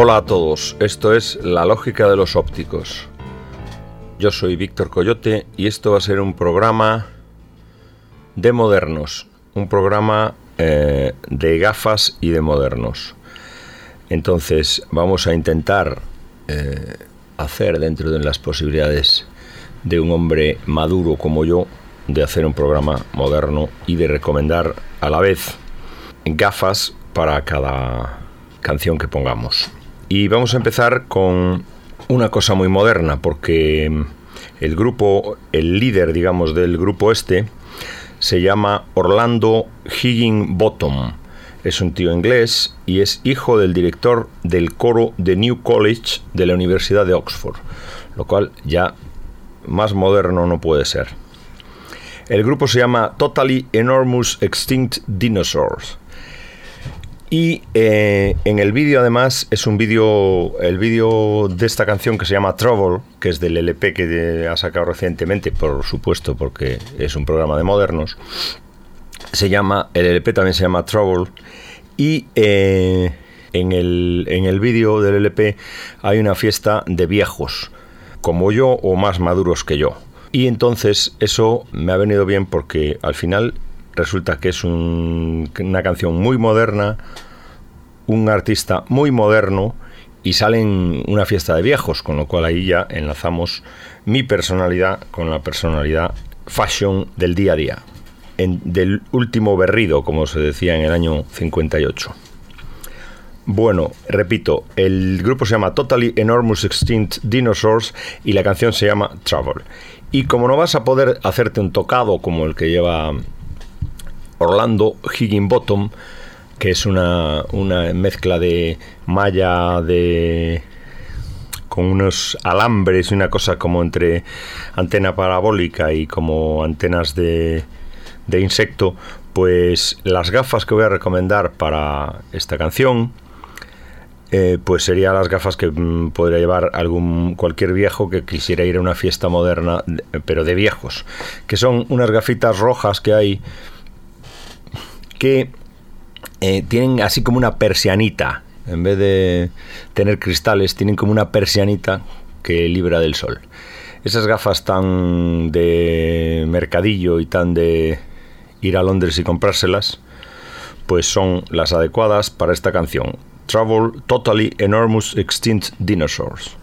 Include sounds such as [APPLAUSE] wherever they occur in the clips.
Hola a todos, esto es La Lógica de los Ópticos. Yo soy Víctor Coyote y esto va a ser un programa de modernos, un programa eh, de gafas y de modernos. Entonces vamos a intentar eh, hacer dentro de las posibilidades de un hombre maduro como yo, de hacer un programa moderno y de recomendar a la vez gafas para cada canción que pongamos. Y vamos a empezar con una cosa muy moderna, porque el grupo, el líder, digamos, del grupo este, se llama Orlando Higginbottom. Es un tío inglés y es hijo del director del coro de New College de la Universidad de Oxford, lo cual ya más moderno no puede ser. El grupo se llama Totally Enormous Extinct Dinosaurs y eh, en el vídeo además es un vídeo, el vídeo de esta canción que se llama Trouble, que es del LP que ha sacado recientemente, por supuesto, porque es un programa de modernos. Se llama, el LP también se llama Trouble. Y eh, en el, en el vídeo del LP hay una fiesta de viejos, como yo o más maduros que yo. Y entonces eso me ha venido bien porque al final resulta que es una canción muy moderna, un artista muy moderno y sale en una fiesta de viejos, con lo cual ahí ya enlazamos mi personalidad con la personalidad fashion del día a día, del último berrido, como se decía en el año 58. Bueno, repito, el grupo se llama Totally Enormous Extinct Dinosaurs y la canción se llama Travel. Y como no vas a poder hacerte un tocado como el que lleva Orlando Higginbottom, que es una, mezcla de malla de con unos alambres y una cosa como entre antena parabólica y como antenas de, de insecto, pues las gafas que voy a recomendar para esta canción, eh, pues serían las gafas que mm, podría llevar algún cualquier viejo que quisiera ir a una fiesta moderna, pero de viejos, que son unas gafitas rojas que hay que eh, tienen así como una persianita. En vez de tener cristales, tienen como una persianita que libra del sol. Esas gafas tan de mercadillo y tan de ir a Londres y comprárselas, pues son las adecuadas para esta canción. Travel Totally Enormous Extinct Dinosaurs.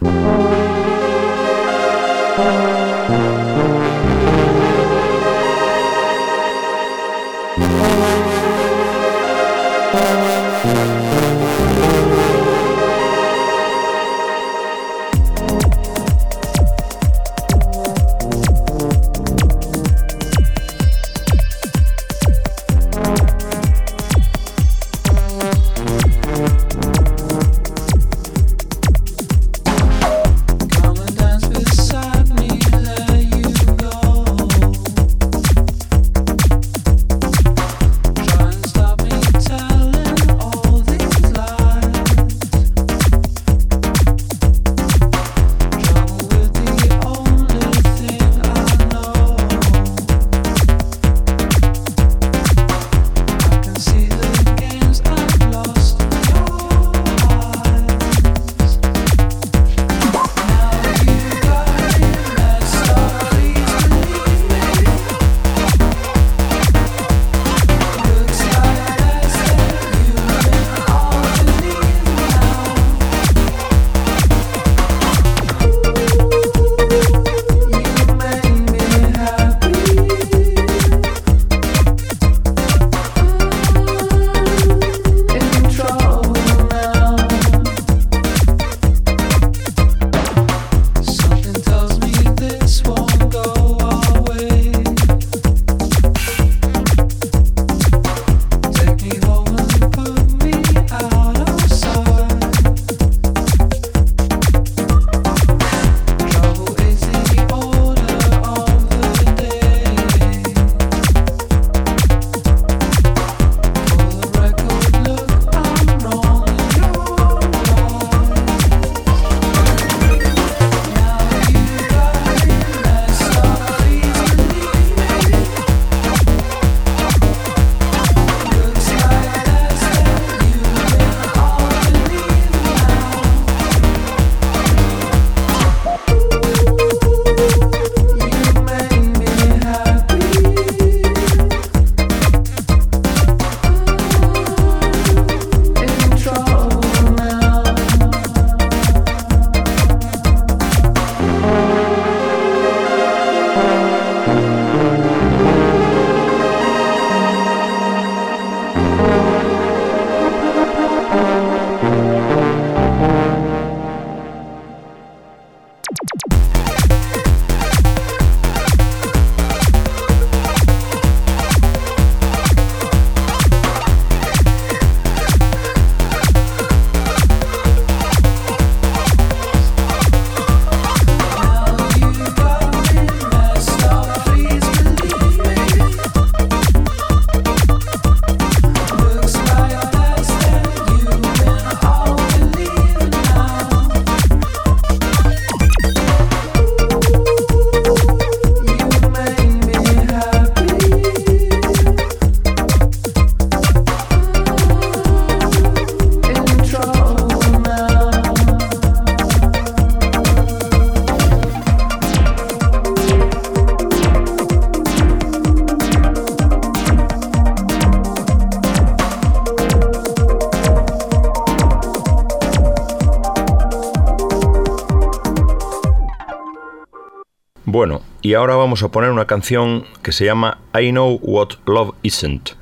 Y ahora vamos a poner una canción que se llama I Know What Love Isn't,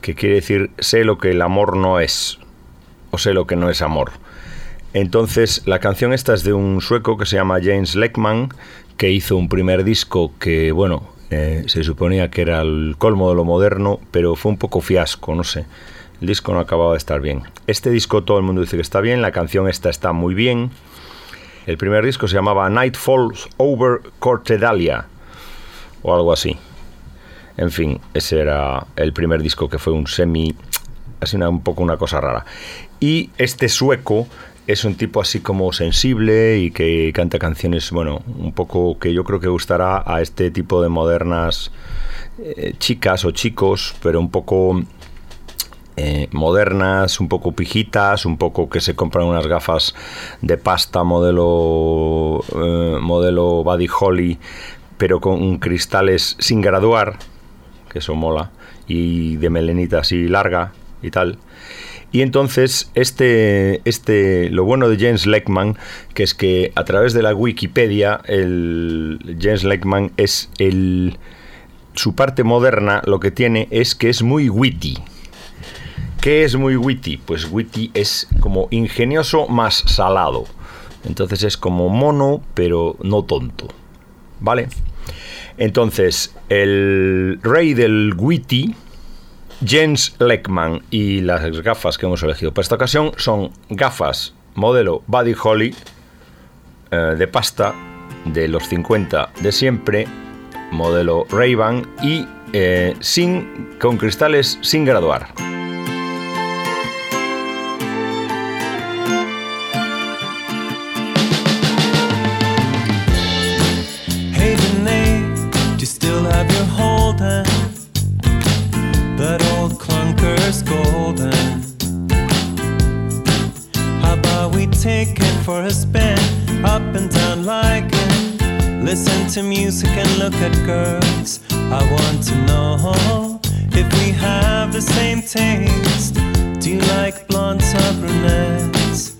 que quiere decir sé lo que el amor no es, o sé lo que no es amor. Entonces, la canción esta es de un sueco que se llama James Leckman, que hizo un primer disco que, bueno, eh, se suponía que era el colmo de lo moderno, pero fue un poco fiasco, no sé. El disco no acababa de estar bien. Este disco todo el mundo dice que está bien, la canción esta está muy bien. El primer disco se llamaba Night Falls Over Cortedalia o algo así. En fin, ese era el primer disco que fue un semi, así una, un poco una cosa rara. Y este sueco es un tipo así como sensible y que canta canciones, bueno, un poco que yo creo que gustará a este tipo de modernas eh, chicas o chicos, pero un poco eh, modernas, un poco pijitas, un poco que se compran unas gafas de pasta modelo, eh, modelo Buddy Holly, pero con cristales sin graduar, que eso mola, y de melenita así larga y tal. Y entonces, este, este, lo bueno de James Leckman, que es que a través de la Wikipedia, el James Leckman es el. Su parte moderna lo que tiene es que es muy witty. ¿Qué es muy witty? Pues witty es como ingenioso más salado. Entonces es como mono, pero no tonto. ¿Vale? Entonces, el rey del witty, Jens Leckman, y las gafas que hemos elegido para esta ocasión son gafas modelo Buddy Holly eh, de pasta de los 50 de siempre, modelo Ray-Ban y eh, sin, con cristales sin graduar. For a spin, up and down like it. Listen to music and look at girls. I want to know if we have the same taste. Do you like blondes or brunettes?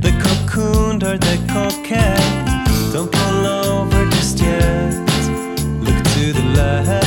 The cocooned or the coquette? Don't pull over just yet. Look to the left.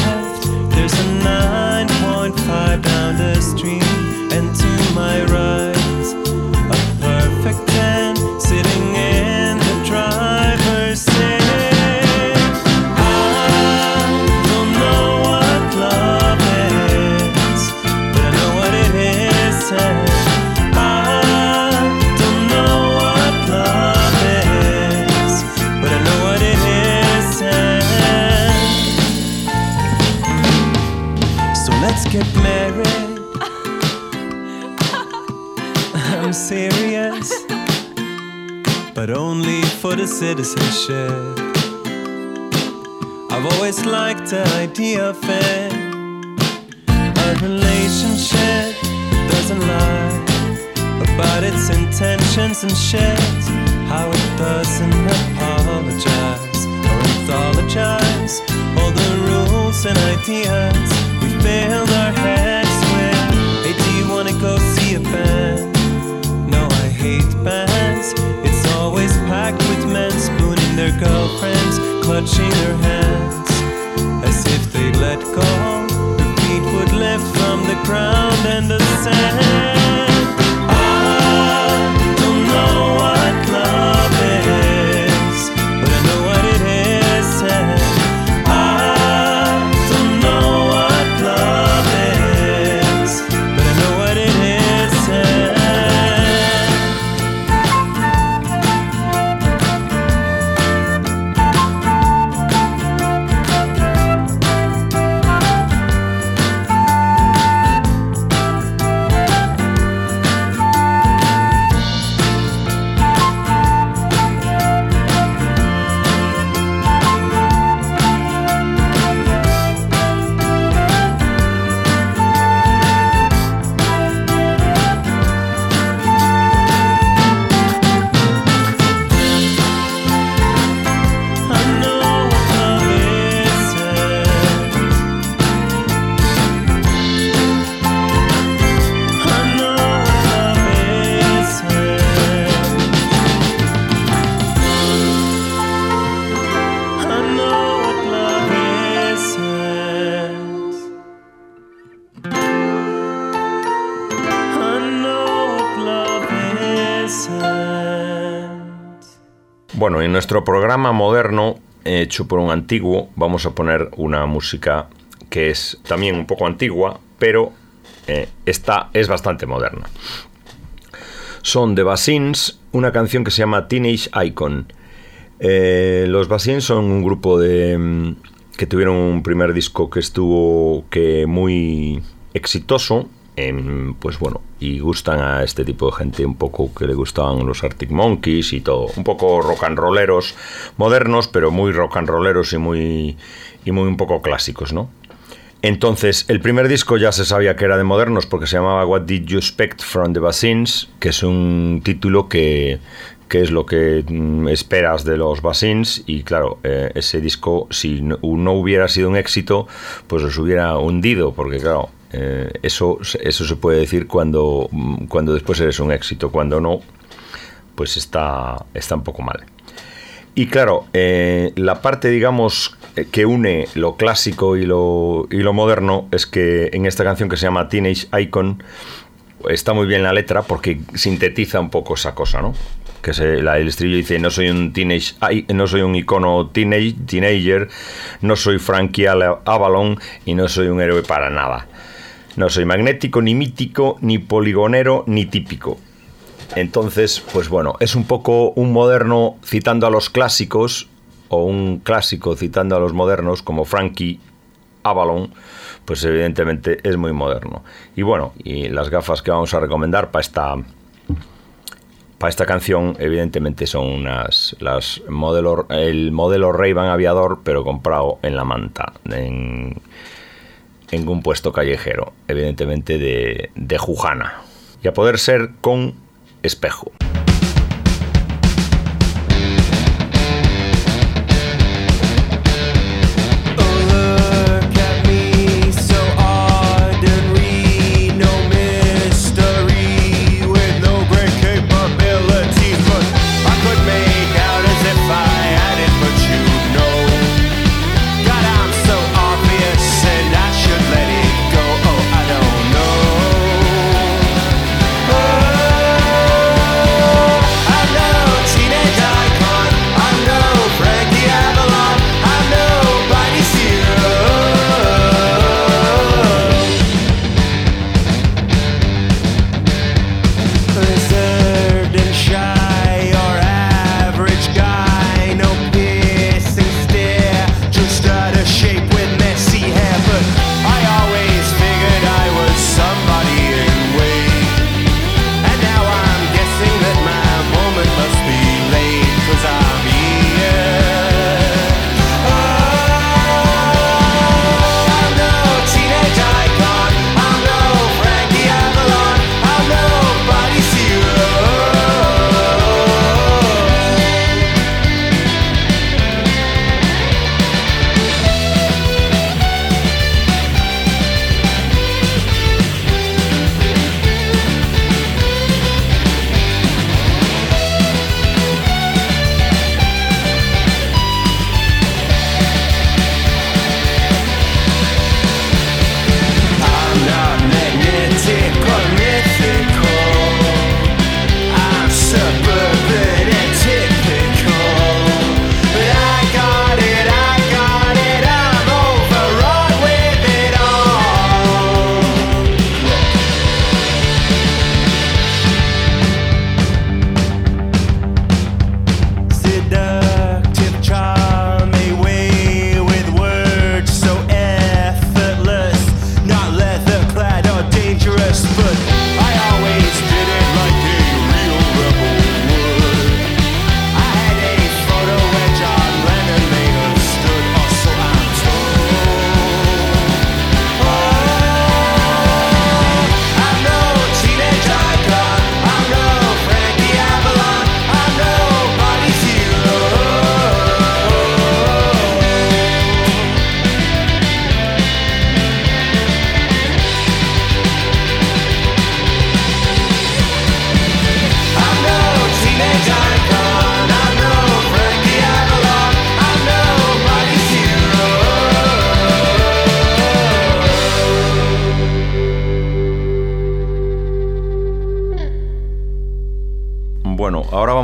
Citizenship. I've always liked the idea of it. A relationship doesn't lie about its intentions and shit. How it doesn't apologize or anthologize all the rules and ideas we filled our heads with. Hey, do you wanna go see a band? Their girlfriends, clutching their hands as if they'd let go. Their feet would lift from the ground and the sand. En nuestro programa moderno, hecho por un antiguo, vamos a poner una música que es también un poco antigua, pero eh, esta es bastante moderna. Son The Basins, una canción que se llama Teenage Icon. Eh, los Basins son un grupo de mm, que tuvieron un primer disco que estuvo que muy exitoso pues bueno, y gustan a este tipo de gente un poco que le gustaban los Arctic Monkeys y todo, un poco rock and rolleros modernos, pero muy rock and rolleros y muy y muy un poco clásicos, ¿no? Entonces, el primer disco ya se sabía que era de modernos porque se llamaba What Did You Expect from the Basins, que es un título que, que es lo que mm, esperas de los Basins y claro, eh, ese disco si no, no, hubiera sido un éxito, pues los hubiera hundido porque claro, eh, eso, eso se puede decir cuando, cuando después eres un éxito, cuando no, pues está, está un poco mal. Y claro, eh, la parte, digamos, que une lo clásico y lo, y lo moderno es que en esta canción que se llama Teenage Icon está muy bien la letra porque sintetiza un poco esa cosa, ¿no? que el estribillo dice no soy un teenage no soy un icono teenage, teenager no soy Frankie Avalon y no soy un héroe para nada no soy magnético, ni mítico, ni poligonero, ni típico. Entonces, pues bueno, es un poco un moderno citando a los clásicos, o un clásico citando a los modernos, como Frankie Avalon, pues evidentemente es muy moderno. Y bueno, y las gafas que vamos a recomendar para esta para esta canción, evidentemente son unas las modelo el modelo Ray-Ban Aviador, pero comprado en la manta, en un puesto callejero, evidentemente de, de Jujana. Y a poder ser con espejo.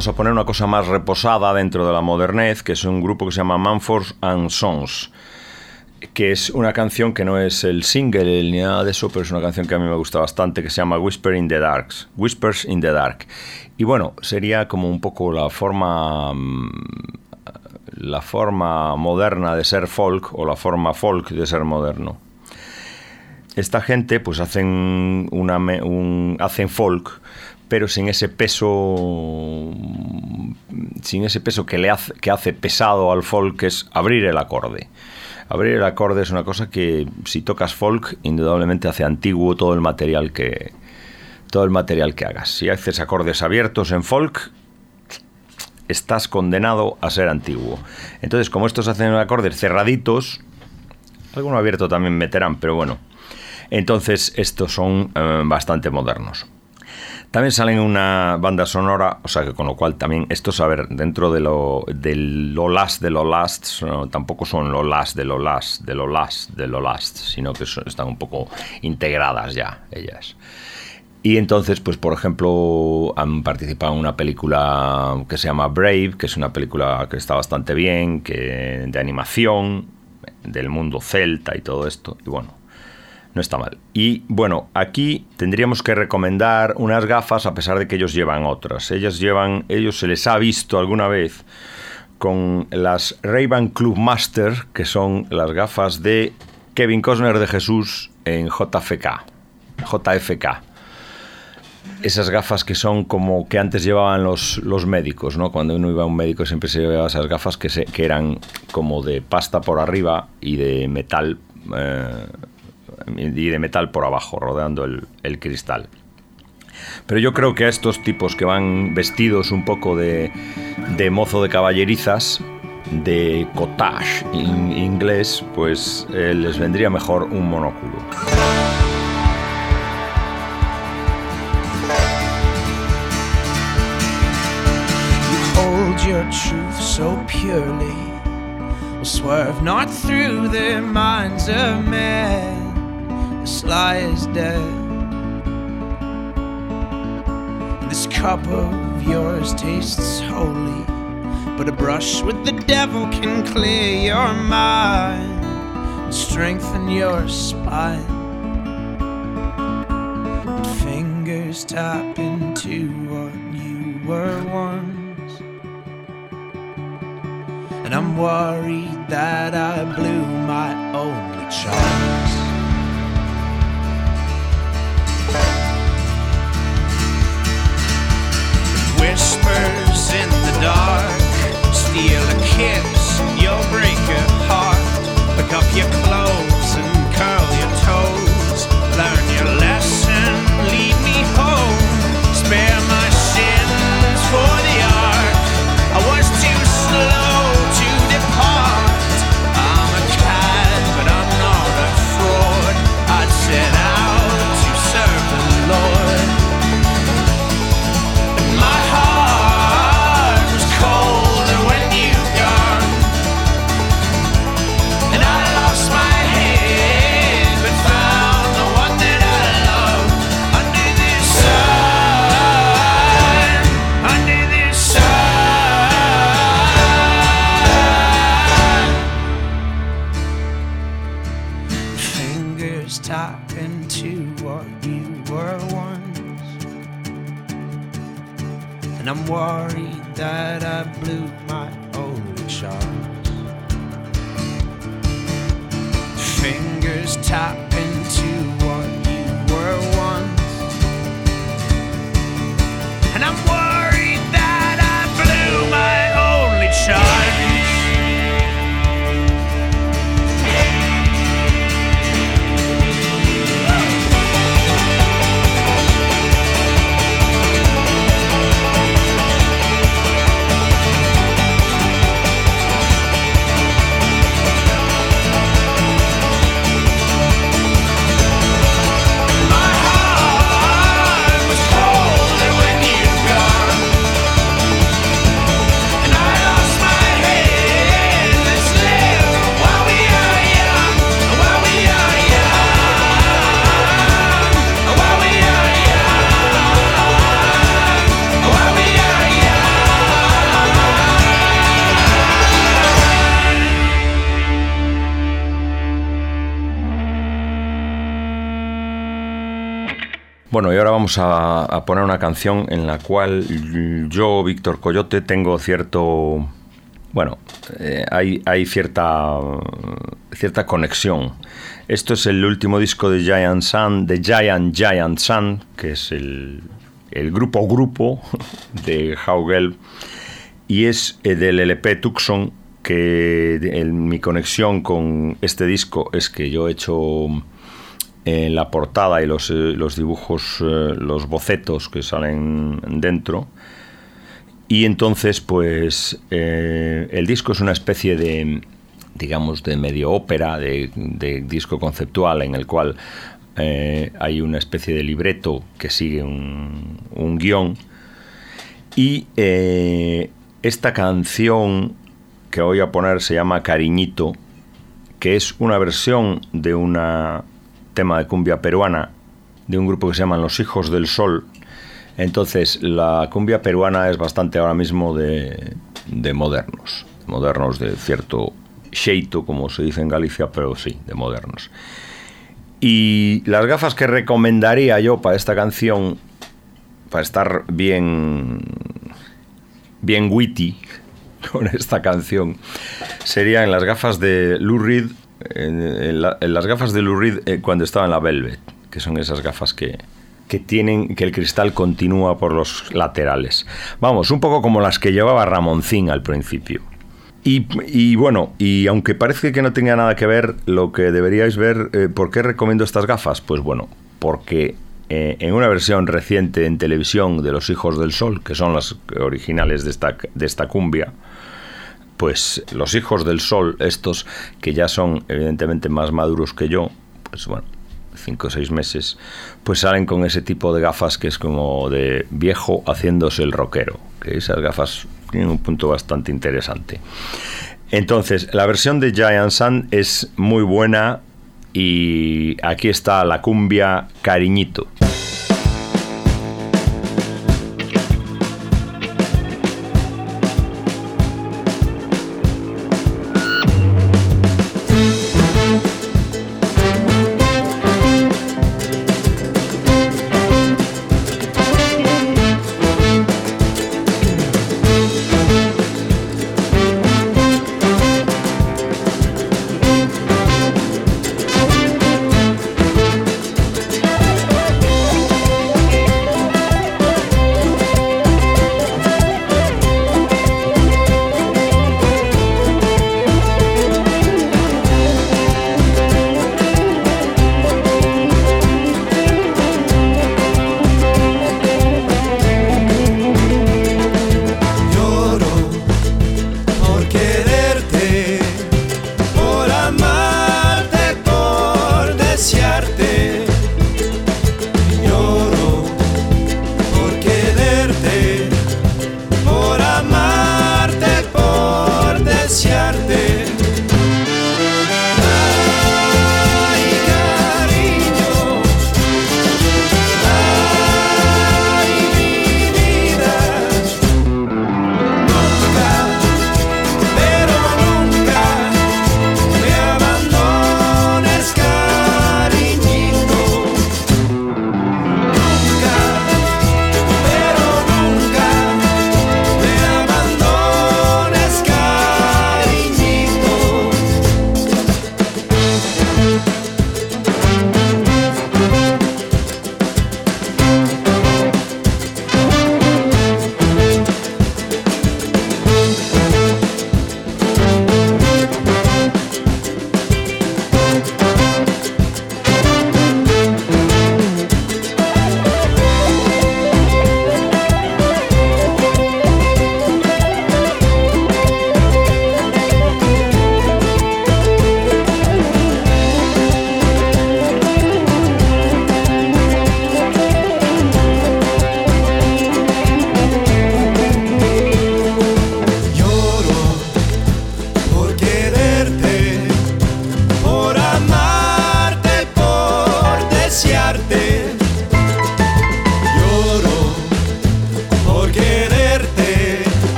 Vamos a poner una cosa más reposada dentro de la modernez, que es un grupo que se llama Manford and Sons, que es una canción que no es el single ni nada de eso, pero es una canción que a mí me gusta bastante, que se llama Whisper in the Dark, Whispers in the Dark. Y bueno, sería como un poco la forma mm, la forma moderna de ser folk o la forma folk de ser moderno. Esta gente pues hacen una un, hacen folk pero sin ese peso sin ese peso que le hace, que hace pesado al folk es abrir el acorde. Abrir el acorde es una cosa que si tocas folk indudablemente hace antiguo todo el material que todo el material que hagas. Si haces acordes abiertos en folk estás condenado a ser antiguo. Entonces, como estos hacen acordes cerraditos, alguno abierto también meterán, pero bueno. Entonces, estos son eh, bastante modernos. También salen una banda sonora, o sea que con lo cual también estos, a ver, dentro de lo, de lo last de lo last, tampoco son lo last de lo last, de lo last, de lo last, sino que están un poco integradas ya ellas. Y entonces, pues por ejemplo, han participado en una película que se llama Brave, que es una película que está bastante bien, que, de animación, del mundo celta y todo esto. Y bueno, no está mal. Y bueno, aquí tendríamos que recomendar unas gafas a pesar de que ellos llevan otras. Ellos llevan, ellos se les ha visto alguna vez con las Ray-Ban Club Master, que son las gafas de Kevin Costner de Jesús en JFK. JFK. Esas gafas que son como que antes llevaban los, los médicos, ¿no? Cuando uno iba a un médico siempre se llevaba esas gafas que, se, eran como de pasta por arriba y de metal eh, y de metal por abajo, rodeando el, cristal. Pero yo creo que a estos tipos que van vestidos un poco de, mozo de caballerizas, de cottage inglés, pues eh, les vendría mejor un monóculo. your truth so purely swerve not through the minds of men. The sly is dead. This cup of yours tastes holy, but a brush with the devil can clear your mind and strengthen your spine. Fingers tap into what you were once. And I'm worried that I blew my only chance. Whispers in the dark. Steal a kiss, you'll break a heart. Pick up your clothes top Bueno, y ahora vamos a, poner una canción en la cual yo, Víctor Coyote, tengo cierto... Bueno, eh, hay, cierta, cierta conexión. Esto es el último disco de Giant Sun, de Giant Giant Sun, que es el, el grupo grupo [LAUGHS] de Haugel, y es eh, del LP Tucson, que mi conexión con este disco es que yo he hecho en la portada y los, eh, dibujos, eh, los bocetos que salen dentro. Y entonces, pues, eh, el disco es una especie de, digamos, de medio ópera, de, disco conceptual, en el cual hay una especie de libreto que sigue un guion. Y esta canción que voy a poner se llama Cariñito, que es una versión de una tema de cumbia peruana de un grupo que se llama Los Hijos del Sol. Entonces, la cumbia peruana es bastante ahora mismo de, de modernos, modernos de cierto xeito, como se dice en Galicia, pero sí, de modernos. Y las gafas que recomendaría yo para esta canción, para estar bien, bien witty, [LAUGHS] con esta canción, serían las gafas de Lou Reed en, las gafas de Lou Reed eh, cuando estaba en la Velvet, que son esas gafas que, que tienen que el cristal continúa por los laterales. Vamos, un poco como las que llevaba Ramoncín al principio. Y, bueno, y aunque parece que no tenga nada que ver, lo que deberíais ver, eh, ¿por qué recomiendo estas gafas? Pues bueno, porque eh, en una versión reciente en televisión de Los Hijos del Sol, que son las originales de esta, de esta cumbia, pues los hijos del sol, estos que ya son evidentemente más maduros que yo, pues bueno, cinco o seis meses, pues salen con ese tipo de gafas que es como de viejo haciéndose el rockero, que esas gafas tienen un punto bastante interesante. Entonces, la versión de Giant Sun es muy buena y aquí está la cumbia Cariñito.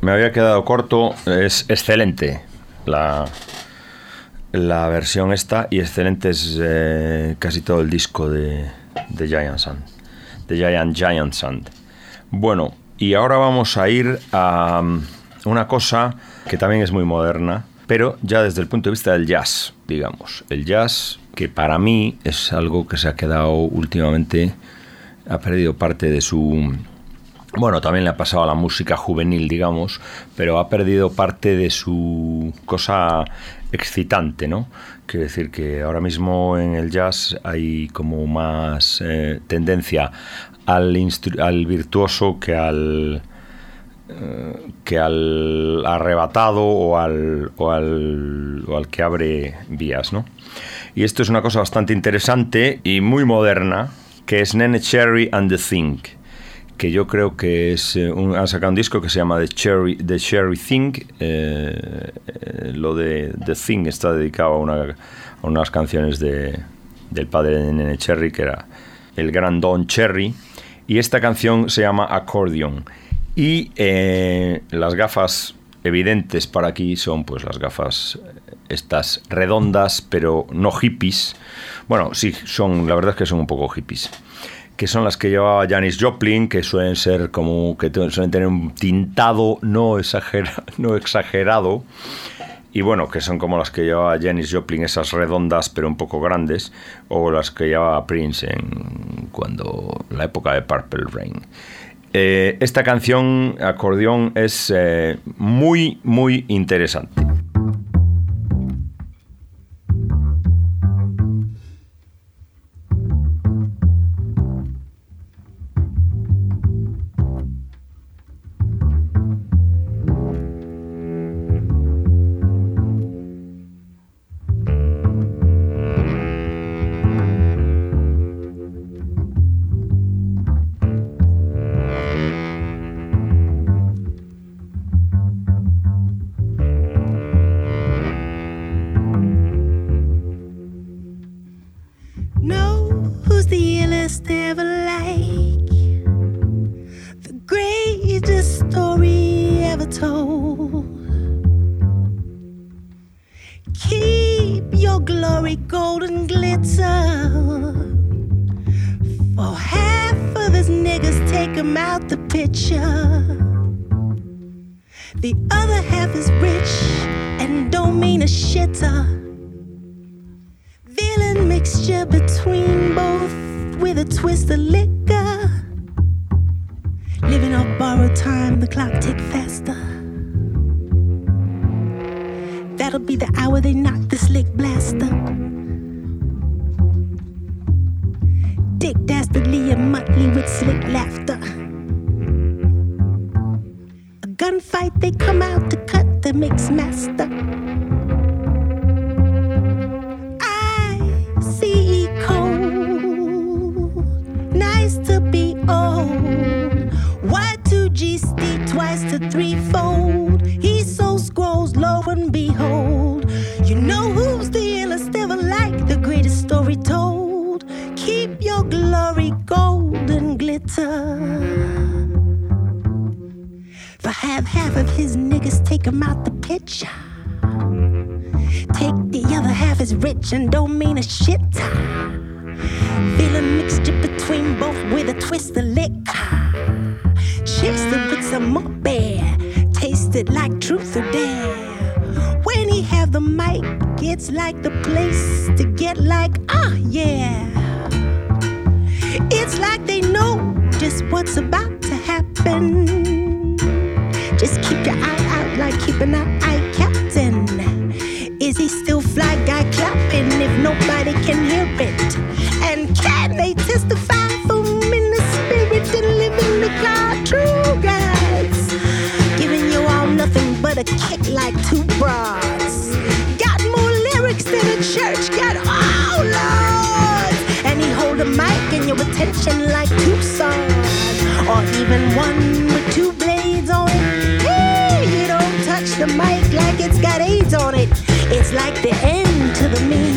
Me había quedado corto. Es excelente la, la versión esta y excelente es eh, casi todo el disco de, de Giant Sand. De Giant Giant Sand. Bueno, y ahora vamos a ir a um, una cosa que también es muy moderna, pero ya desde el punto de vista del jazz, digamos. El jazz, que para mí es algo que se ha quedado últimamente, ha perdido parte de su... Bueno, también le ha pasado a la música juvenil, digamos, pero ha perdido parte de su cosa excitante, ¿no? Quiero decir que ahora mismo en el jazz hay como más eh, tendencia al, virtuoso que al eh, que al arrebatado o al, o al, o al que abre vías, ¿no? Y esto es una cosa bastante interesante y muy moderna, que es Nene Cherry and the Thing, que yo creo que es eh, han sacado un disco que se llama The Cherry, the Cherry Thing. Eh, lo de The Thing está dedicado a, una, a unas canciones de, del padre de Nene Cherry, que era el gran Don Cherry. Y esta canción se llama Accordion. Y eh, las gafas evidentes para aquí son pues las gafas estas redondas, pero no hippies. Bueno, sí, son, la verdad es que son un poco hippies. Que son las que llevaba Janis Joplin, que suelen ser como, que suelen tener un tintado no, [LAUGHS] no exagerado. Y bueno, que son como las que llevaba Janis Joplin, esas redondas pero un poco grandes, o las que llevaba Prince en cuando la época de Purple Rain. Eh, esta canción, acordeón, es eh, muy, muy interesante. one with two blades on it. Hey, you don't touch the mic like it's got AIDS on it. It's like the end to the mean.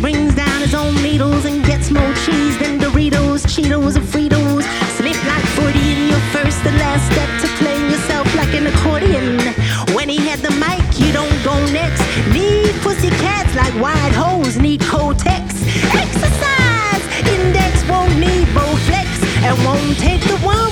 Brings down his own needles and gets more cheese than Doritos, Cheetos, and Fritos. Slip like 40 in your first and last step to playing yourself like an accordion. When he had the mic, you don't go next. Need pussy cats like wide holes, need Kotex. Exercise index won't need Bowflex and won't take the one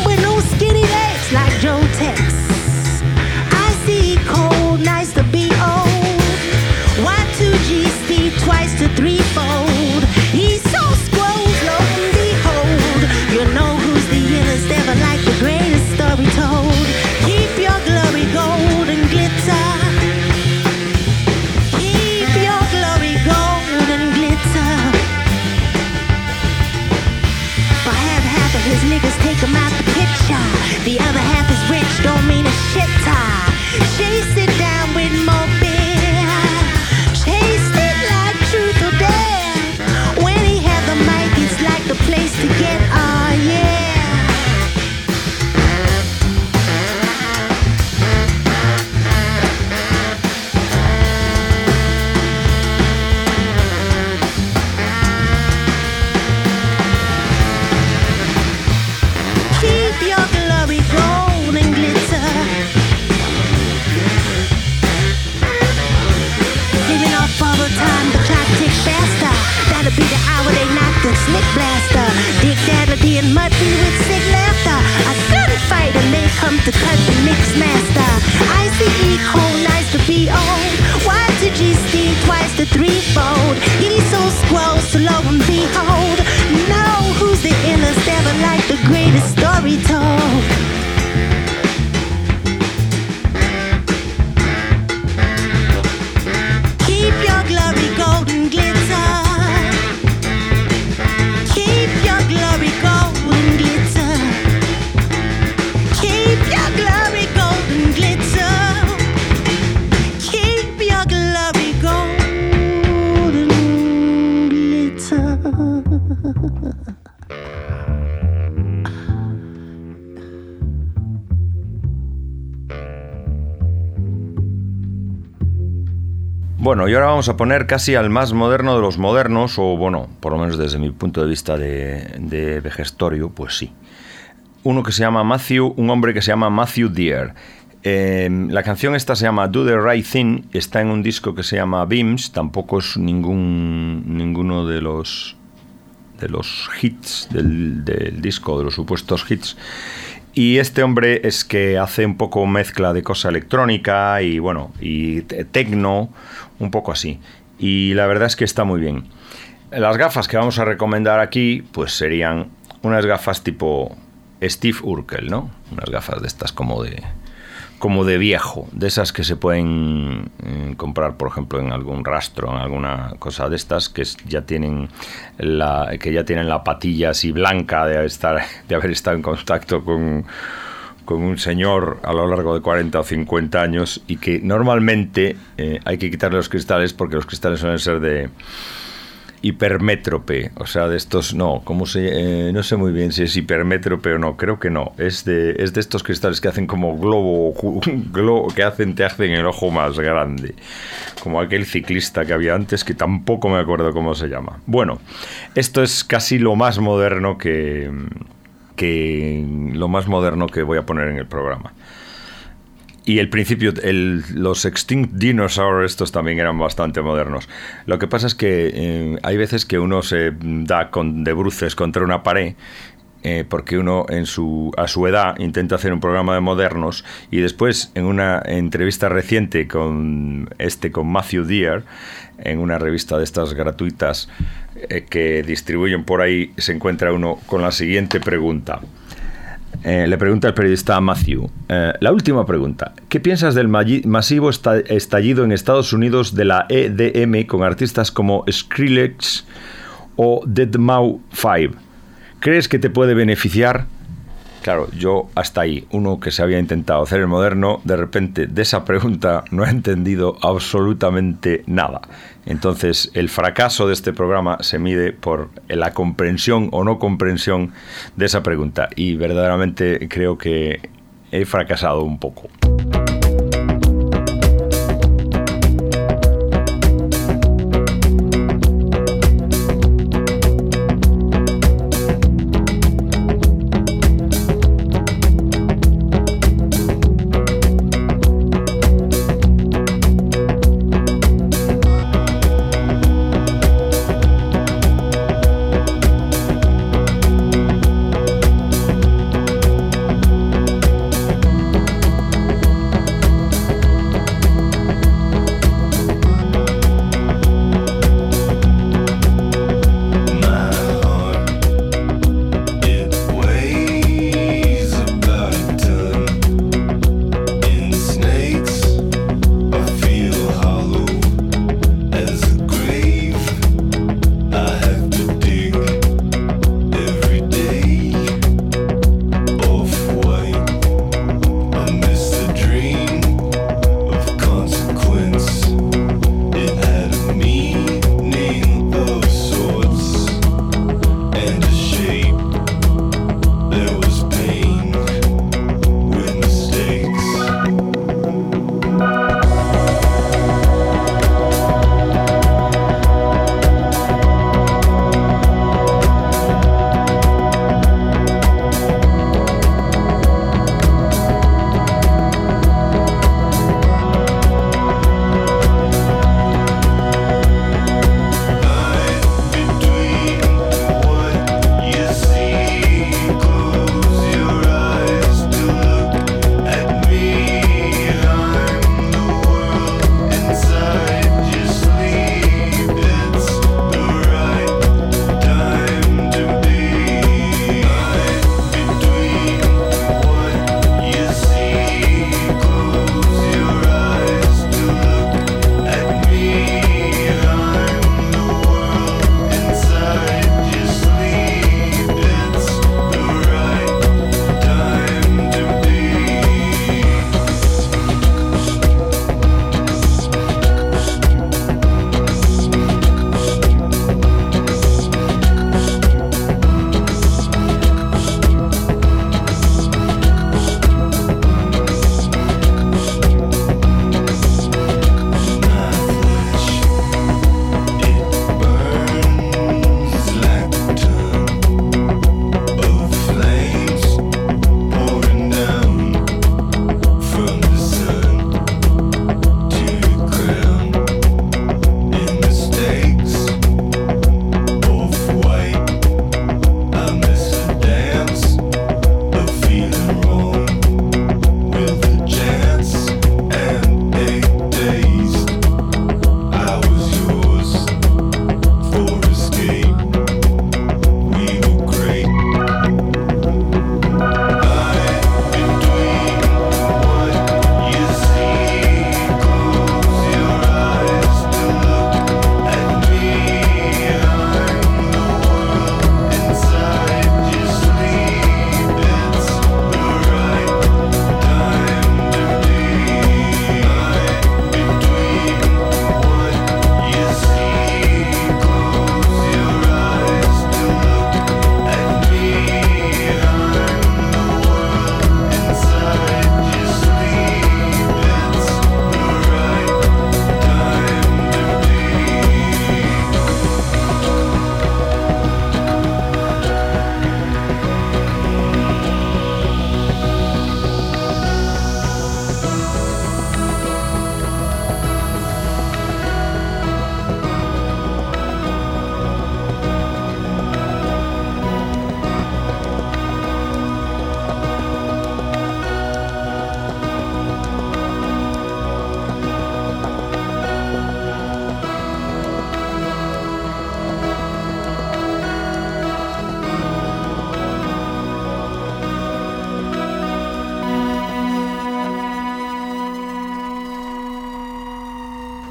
vamos a poner casi al más moderno de los modernos, o bueno, por lo menos desde mi punto de vista de, de vejestorio, pues sí. Uno que se llama Matthew, un hombre que se llama Matthew Deere. Eh, la canción esta se llama Do the Right Thing, está en un disco que se llama Beams, tampoco es ningún, ninguno de los, de los hits del disco, de los supuestos hits. Y este hombre es que hace un poco mezcla de cosa electrónica y bueno, y te- tecno, un poco así. Y la verdad es que está muy bien. Las gafas que vamos a recomendar aquí, pues serían unas gafas tipo Steve Urkel, ¿no? Unas gafas de estas como de como de viejo, de esas que se pueden mm, comprar, por ejemplo, en algún rastro, en alguna cosa de estas que ya tienen la que ya tienen la patilla así blanca de estar de haber estado en contacto con con un señor a lo largo de 40 o 50 años y que normalmente eh, hay que quitarle los cristales porque los cristales suelen ser de hipermétrope, o sea, de estos, no, ¿cómo se, eh, no sé muy bien si es hipermétrope o no, creo que no, es de, es de estos cristales que hacen como globo, [LAUGHS] globo, que hacen, te hacen el ojo más grande, como aquel ciclista que había antes, que tampoco me acuerdo cómo se llama. Bueno, esto es casi lo más moderno que, que lo más moderno que voy a poner en el programa. Y el principio, el- los Extinct Dinosaurs, estos también eran bastante modernos. Lo que pasa es que eh, hay veces que uno se da con, de bruces contra una pared eh, porque uno en su, a su edad intenta hacer un programa de modernos y después en una entrevista reciente con este con Matthew Deere en una revista de estas gratuitas eh, que distribuyen por ahí se encuentra uno con la siguiente pregunta. Eh, le pregunta el periodista Matthew. eh, la última pregunta. ¿Qué piensas del masivo esta- estallido en Estados Unidos de la EDM con artistas como Skrillex o Deadmau5? ¿Crees que te puede beneficiar? Claro, yo hasta ahí, uno que se había intentado hacer el moderno, de repente de esa pregunta no ha entendido absolutamente nada. Entonces, el fracaso de este programa se mide por la comprensión o no comprensión de esa pregunta. Y verdaderamente creo que he fracasado un poco.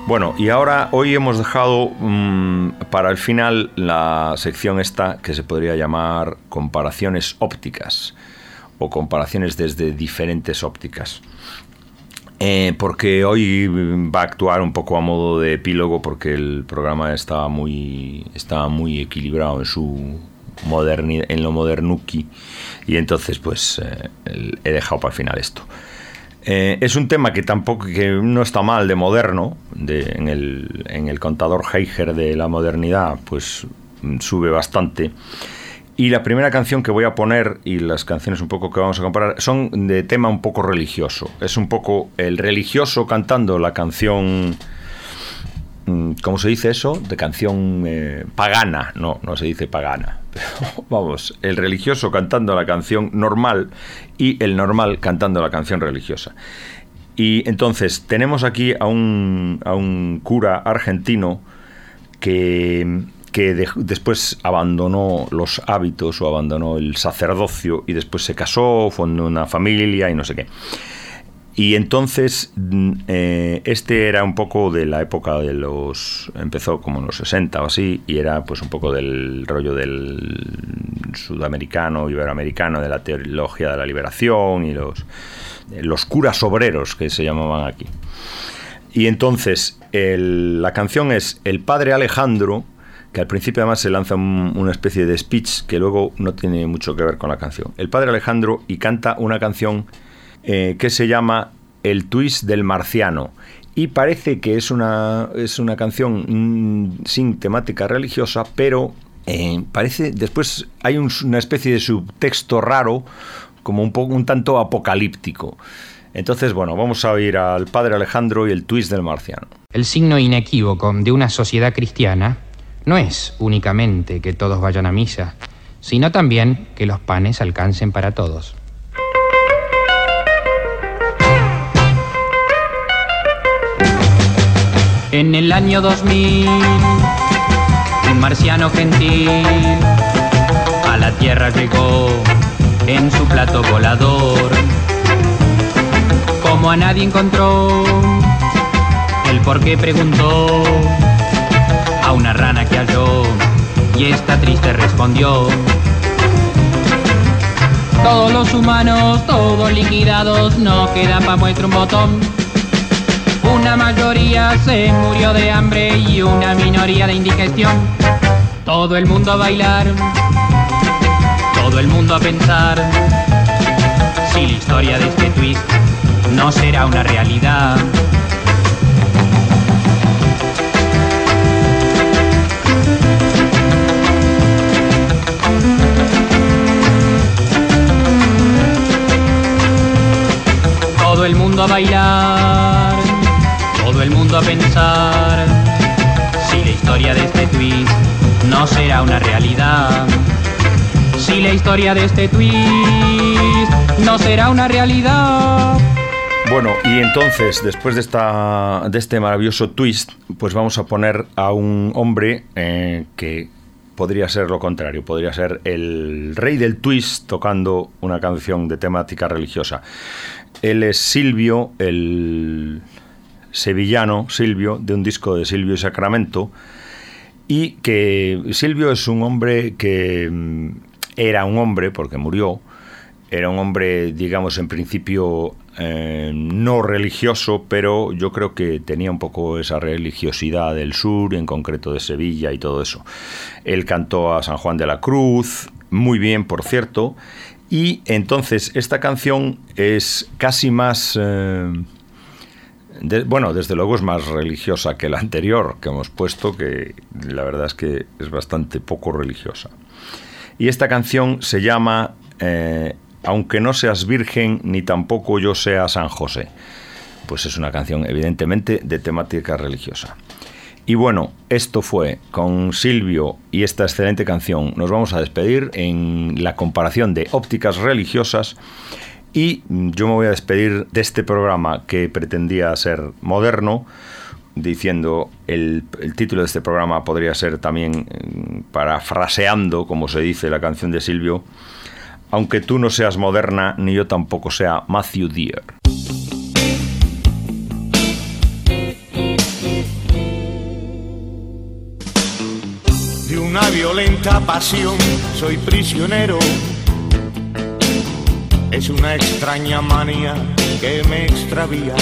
Bueno, y ahora hoy hemos dejado mm, para el final la sección esta que se podría llamar comparaciones ópticas o comparaciones desde diferentes ópticas. Eh, porque hoy va a actuar un poco a modo de epílogo porque el programa estaba muy, estaba muy equilibrado en su en lo modernuki y entonces pues eh, he dejado para el final esto. Eh, es un tema que tampoco que no está mal de moderno, en, el, contador Heiger de la modernidad, pues mm, sube bastante. Y la primera canción que voy a poner y las canciones un poco que vamos a comparar son de tema un poco religioso. Es un poco el religioso cantando la canción ¿Cómo se dice eso? De canción eh, pagana. No, no se dice pagana. [LAUGHS] Vamos, el religioso cantando la canción normal y el normal cantando la canción religiosa. Y entonces tenemos aquí a un, a un cura argentino que, que después abandonó los hábitos o abandonó el sacerdocio y después se casó, fundó una familia y no sé qué. Y entonces, mm, eh, este era un poco de la época de los. Empezó como en los 60 o así, y era pues un poco del rollo del sudamericano, iberoamericano, de la teología de la liberación y los, los curas obreros que se llamaban aquí. Y entonces, la canción es El Padre Alejandro, que al principio además se lanza una especie de speech que luego no tiene mucho que ver con la canción. El Padre Alejandro y canta una canción eh, que se llama El twist del marciano. Y parece que es una, es una canción mm, sin temática religiosa, pero eh, parece después hay una especie de subtexto raro, como un, poco, un tanto apocalíptico. Entonces, bueno, vamos a oír al padre Alejandro y el twist del marciano. El signo inequívoco de una sociedad cristiana no es únicamente que todos vayan a misa, sino también que los panes alcancen para todos. En el año 2000, un marciano gentil a la Tierra llegó en su plato volador. Como a nadie encontró, el por qué preguntó a una rana que halló y esta triste respondió. Todos los humanos, todos liquidados, no queda pa' muestra un botón. Una mayoría se murió de hambre y una minoría de indigestión. Todo el mundo a bailar, todo el mundo a pensar. Si la historia de este twist no será una realidad. Todo el mundo a bailar a pensar si la historia de este twist no será una realidad. Si la historia de este twist no será una realidad. Bueno, y entonces, después de, esta, de este maravilloso twist, pues vamos a poner a un hombre eh, que podría ser lo contrario, podría ser el rey del twist tocando una canción de temática religiosa. Él es Silvio, el sevillano, Silvio, de un disco de Silvio y Sacramento, y que Silvio es un hombre que mm, era un hombre, porque murió, era un hombre, digamos, en principio eh, no religioso, pero yo creo que tenía un poco esa religiosidad del sur, en concreto de Sevilla y todo eso. Él cantó a San Juan de la Cruz, muy bien, por cierto, y entonces esta canción es casi más... Eh, bueno, desde luego es más religiosa que la anterior que hemos puesto, que la verdad es que es bastante poco religiosa. Y esta canción se llama eh, Aunque no seas virgen, ni tampoco yo sea San José. Pues es una canción evidentemente de temática religiosa. Y bueno, esto fue con Silvio y esta excelente canción. Nos vamos a despedir en la comparación de ópticas religiosas y yo me voy a despedir de este programa que pretendía ser moderno, diciendo el, el título de este programa podría ser también eh, parafraseando, como se dice la canción de Silvio, aunque tú no seas moderna, ni yo tampoco sea Matthew Dear. De una violenta pasión soy prisionero es una extraña manía que me extravía.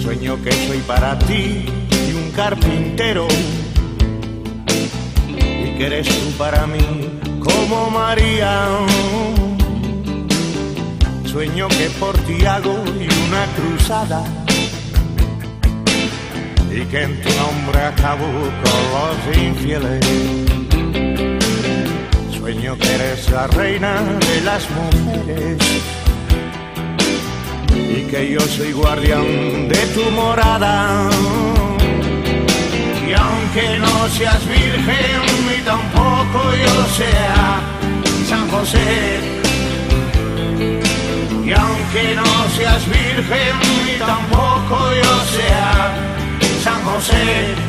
Sueño que soy para ti y un carpintero. Y que eres tú para mí como María. Sueño que por ti hago y una cruzada y que en tu nombre acabo con los infieles. Sueño que eres la reina de las mujeres y que yo soy guardián de tu morada. Y aunque no seas virgen ni tampoco yo sea San José, y aunque no seas virgen ni tampoco yo sea San José.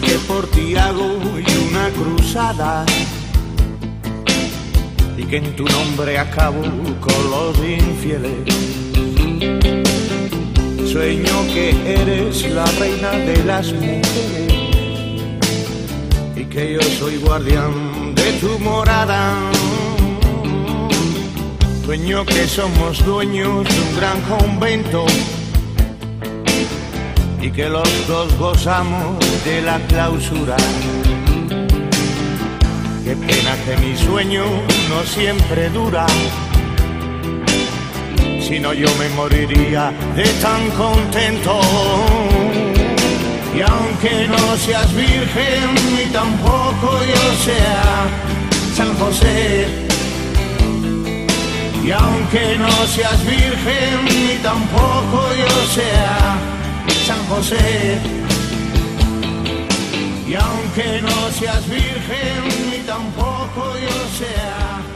Que por ti hago y una cruzada y que en tu nombre acabo con los infieles. Sueño que eres la reina de las mujeres y que yo soy guardián de tu morada. Sueño que somos dueños de un gran convento y que los dos gozamos de la clausura. Qué pena que mi sueño no siempre dura, si no yo me moriría de tan contento. Y aunque no seas virgen ni tampoco yo sea San José, y aunque no seas virgen ni tampoco yo sea San José. Y aunque no seas virgen ni tampoco yo sea.